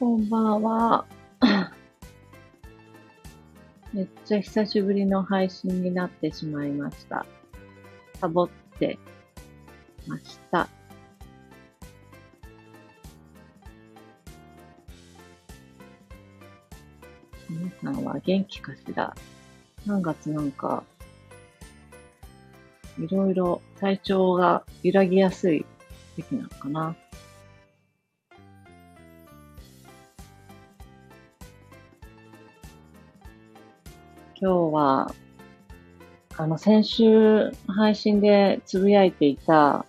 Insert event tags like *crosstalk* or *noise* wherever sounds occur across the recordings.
こんばんは。*laughs* めっちゃ久しぶりの配信になってしまいました。サボってました。皆さんは元気かしら ?3 月なんか、いろいろ体調が揺らぎやすい時期なのかな。今日は、あの、先週配信でつぶやいていた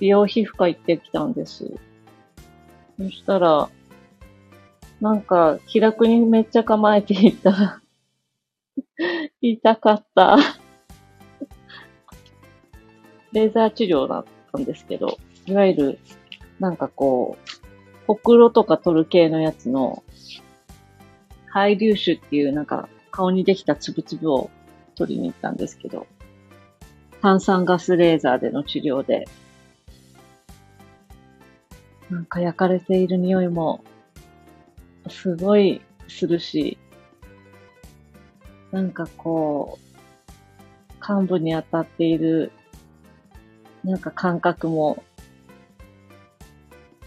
美容皮膚科行ってきたんです。そしたら、なんか気楽にめっちゃ構えていた。*laughs* 痛かった。レーザー治療だったんですけど、いわゆる、なんかこう、ほくろとか取る系のやつの、ハイ粒子っていうなんか顔にできたつぶつぶを取りに行ったんですけど、炭酸ガスレーザーでの治療で、なんか焼かれている匂いも、すごいするし、なんかこう、幹部に当たっている、なんか感覚も、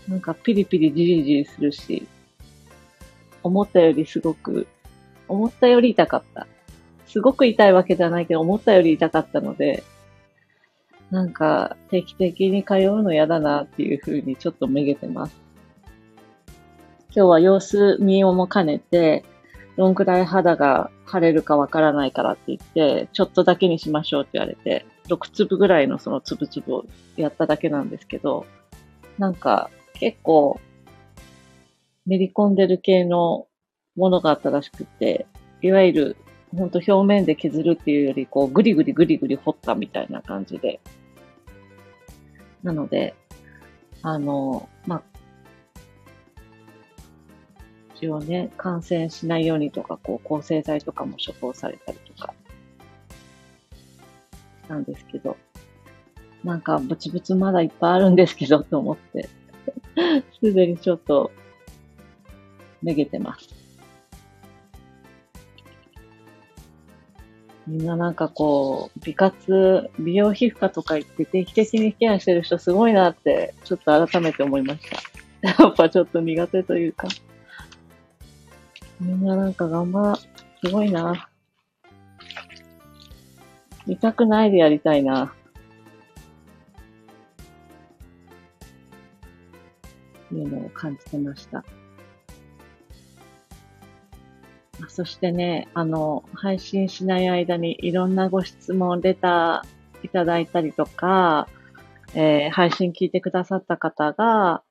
なんかピリピリジリジリするし、思ったよりすごく、思ったより痛かった。すごく痛いわけじゃないけど、思ったより痛かったので、なんか定期的に通うの嫌だなっていう風にちょっとめげてます。今日は様子見をも兼ねて、どんくらい肌が腫れるかわからないからって言って、ちょっとだけにしましょうって言われて、6粒ぐらいのその粒々をやっただけなんですけど、なんか結構練り込んでる系のものがあったらしくて、いわゆるほんと表面で削るっていうより、こうグリグリグリグリ掘ったみたいな感じで。なので、あの、まあ、一応ね、感染しないようにとか、こう、抗生剤とかも処方されたりとか、したんですけど、なんか、ブツブツまだいっぱいあるんですけど、と思って、*laughs* すでにちょっと、めげてます。みんななんかこう、美活、美容皮膚科とか行って定期的にケアしてる人すごいなって、ちょっと改めて思いました。*laughs* やっぱちょっと苦手というか。みんななんか頑張、すごいな。痛くないでやりたいな。いうのを感じてました。そしてね、あの、配信しない間にいろんなご質問、レターいただいたりとか、えー配信聞いてくださった方が、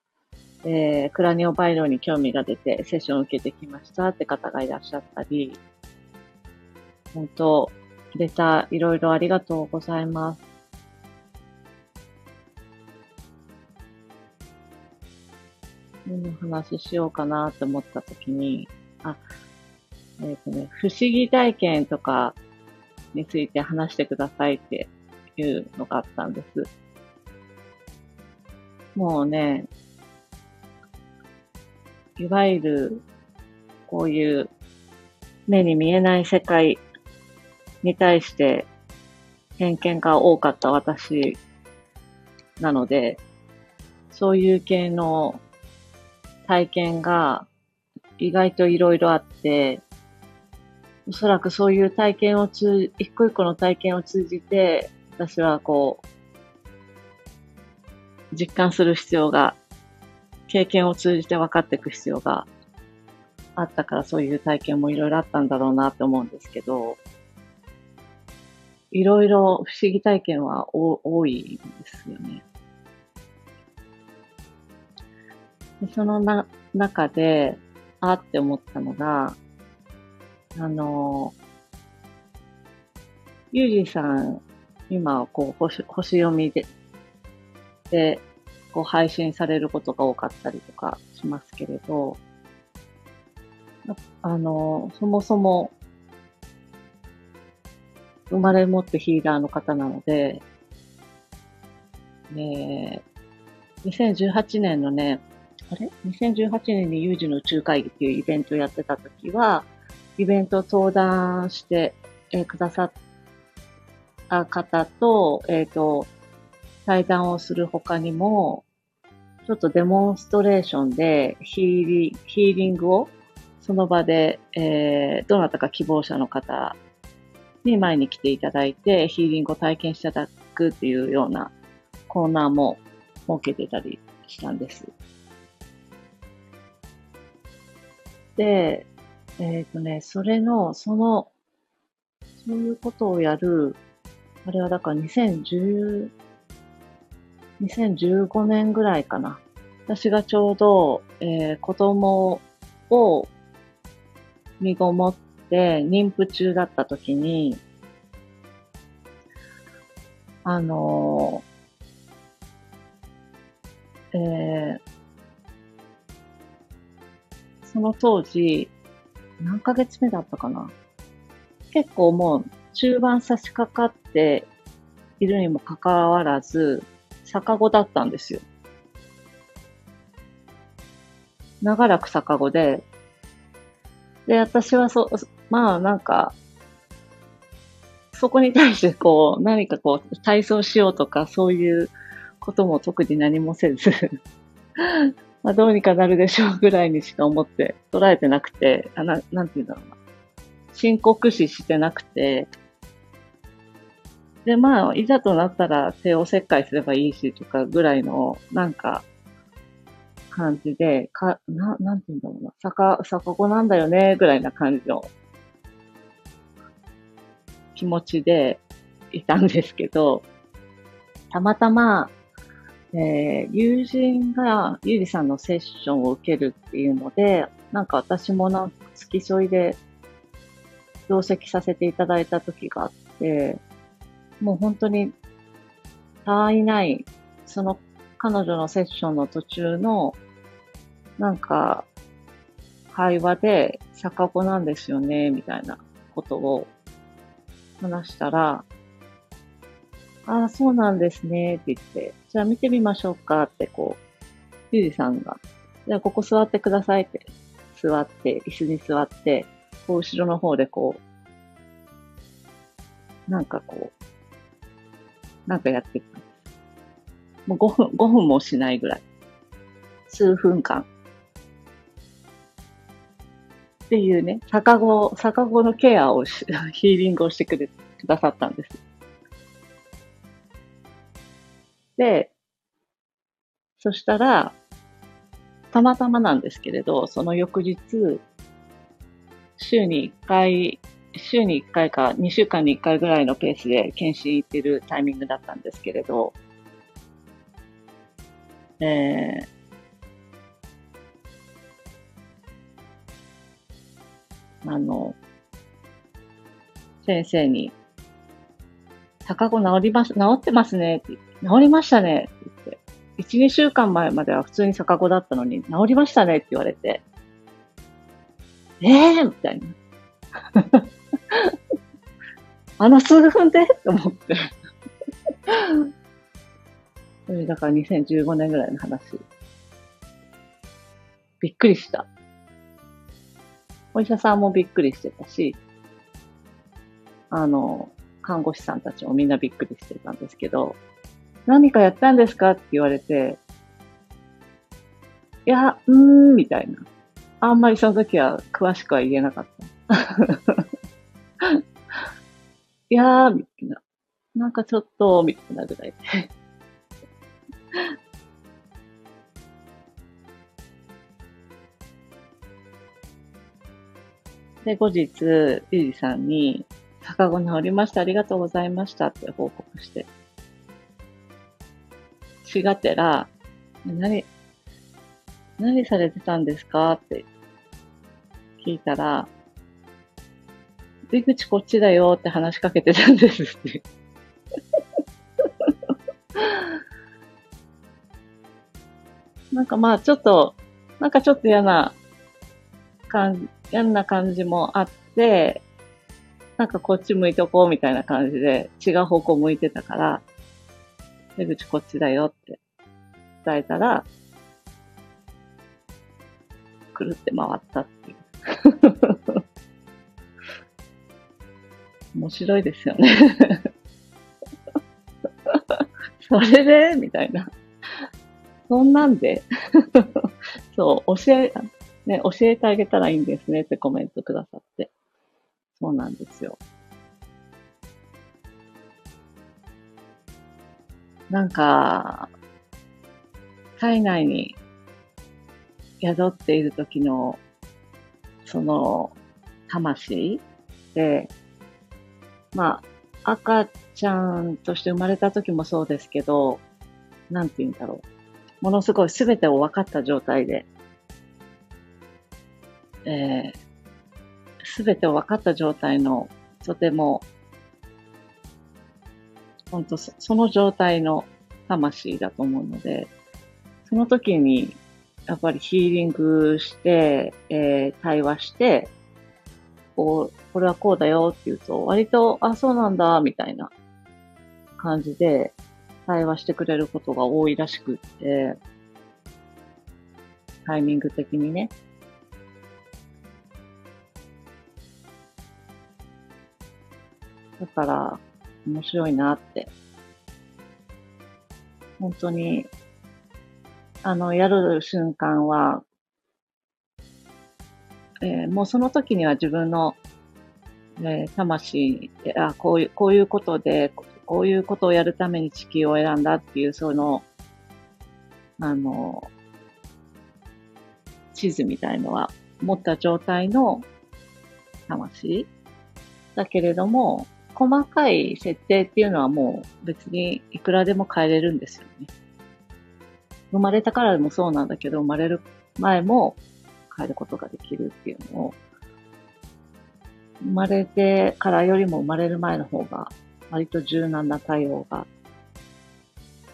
えークラニオバイロに興味が出てセッションを受けてきましたって方がいらっしゃったり、本当レターいろいろありがとうございます。何の話しようかなって思ったときに、あ、えっ、とね、不思議体験とかについて話してくださいっていうのがあったんです。もうね、いわゆる、こういう目に見えない世界に対して偏見が多かった私なので、そういう系の体験が意外といろいろあって、おそらくそういう体験を通、一個一個の体験を通じて、私はこう、実感する必要が、経験を通じて分かっていく必要があったから、そういう体験もいろいろあったんだろうなって思うんですけど、いろいろ不思議体験はお多いんですよね。そのな中で、あって思ったのが、あの、ゆうじさん、今、こう、星星読みで、で、こう、配信されることが多かったりとかしますけれど、あの、そもそも、生まれ持ってヒーラーの方なので、ね、2018年のね、あれ ?2018 年に有事の宇宙会議っていうイベントをやってた時は、イベント登壇して、えー、くださった方と、えっ、ー、と、対談をする他にも、ちょっとデモンストレーションでヒーリヒーリングをその場で、えー、どなたか希望者の方に前に来ていただいて、ヒーリングを体験していただくっていうようなコーナーも設けてたりしたんです。で、えっ、ー、とね、それの、その、そういうことをやる、あれはだから2010、2015年ぐらいかな。私がちょうど、えー、子供を身ごもって妊婦中だった時に、あのー、えー、その当時、何ヶ月目だったかな。結構もう中盤差し掛かっているにもかかわらず、逆子だったんですよ。長らく逆子で、で、私はそ、まあなんか、そこに対してこう、何かこう、体操しようとか、そういうことも特に何もせず。まあどうにかなるでしょうぐらいにしか思って捉えてなくて、あななんて言うんだろうな。深刻視してなくて、で、まあ、いざとなったら帝王切開すればいいしとかぐらいの、なんか、感じで、か、な、なんて言うんだろうな。逆、逆子なんだよね、ぐらいな感じの気持ちでいたんですけど、たまたま、えー、友人がゆりさんのセッションを受けるっていうので、なんか私もなんか付き添いで同席させていただいた時があって、もう本当に、たわいない、その彼女のセッションの途中の、なんか、会話で、逆子なんですよね、みたいなことを話したら、ああ、そうなんですね、って言って、じゃあ見てみましょうかって、こう、ゆうじさんが、じゃあここ座ってくださいって、座って、椅子に座って、こう後ろの方でこう、なんかこう、なんかやってた。もう5分、5分もしないぐらい。数分間。っていうね、逆子、逆子のケアをし、*laughs* ヒーリングをしてくれ、くださったんです。そしたら、たまたまなんですけれど、その翌日、週に1回週に1回か2週間に1回ぐらいのペースで検診行ってるタイミングだったんですけれど、えー、あの、先生に、高子治ります、治ってますねって治りましたねって言って、1、2週間前までは普通に逆子だったのに、治りましたねって言われて、ええー、みたいな。*laughs* あの数分で？と思って。それだから2015年ぐらいの話。びっくりした。お医者さんもびっくりしてたし、あの、看護師さんたちもみんなびっくりしてたんですけど、何かやったんですか？って言われて、いや、うーん、みたいな。あんまりその時は詳しくは言えなかった。*laughs* いやー、みたいな。なんかちょっと、みたいなぐらいで。*laughs* で、後日、ゆうじさんに、逆子治りました、ありがとうございましたって報告して。しがてら、何、何されてたんですかって聞いたら、出口こっちだよって話しかけてたんですって。*laughs* なんかまあちょっと、なんかちょっと嫌な感じ、嫌な感じもあって、なんかこっち向いとこうみたいな感じで違う方向向いてたから、出口こっちだよって伝えたら、くるって回ったっていう。*laughs* 面白いですよね。*laughs* それで？みたいな。そんなんで *laughs* そう、教え、ね、教えてあげたらいいんですねってコメントくださって。そうなんですよ。なんか、体内に宿っている時の、その、魂で、まあ、赤ちゃんとして生まれた時もそうですけど、なんて言うんだろう。ものすごい全てを分かった状態で、えー、全てを分かった状態の、とても、本当その状態の魂だと思うので、その時に、やっぱりヒーリングして、えー、対話して、こう、これはこうだよって言うと、割と、あ、そうなんだ、みたいな感じで対話してくれることが多いらしくって、タイミング的にね。だから、面白いなって。本当に、あの、やる瞬間は、えー、もうその時には自分の、えー、魂、あ、こういう、こういうことで、こういうことをやるために地球を選んだっていう、その、あの、地図みたいのは持った状態の魂だけれども、細かい設定っていうのはもう別にいくらでも変えれるんですよね。生まれたからでもそうなんだけど、生まれる前も変えることができるっていうのを、生まれてからよりも生まれる前の方が割と柔軟な対応が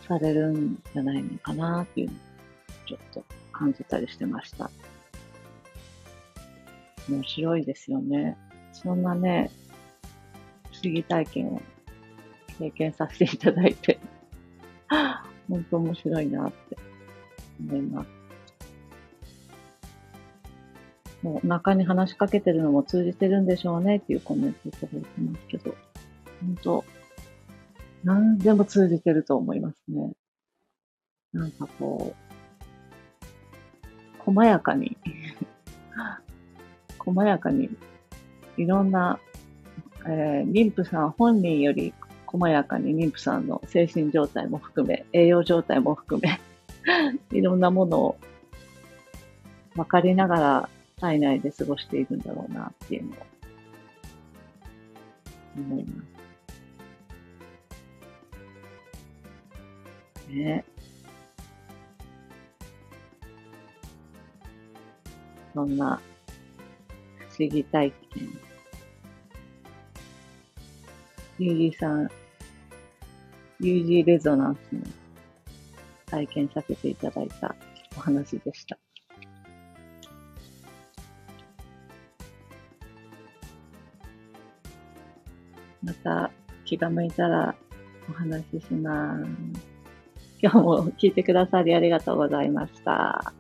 されるんじゃないのかなっていうのをちょっと感じたりしてました。面白いですよね。そんなね、議体験を経験させていただいて、*laughs* 本当面白いなって思います。もう中に話しかけてるのも通じてるんでしょうねっていうコメントいただいてますけど。本当何でも通じてると思いますね。なんかこう、細やかに細やかに、いろんな、えー、妊婦さん本人より細やかに妊婦さんの精神状態も含め、栄養状態も含め *laughs* いろんなものを分かりながら体内で過ごしているんだろうなっていうのを思います。ね。そんな不思議体験。ユージさん、ユージレゾナンスの体験させていただいたお話でした。また気が向いたらお話しします。今日も聞いてくださりありがとうございました。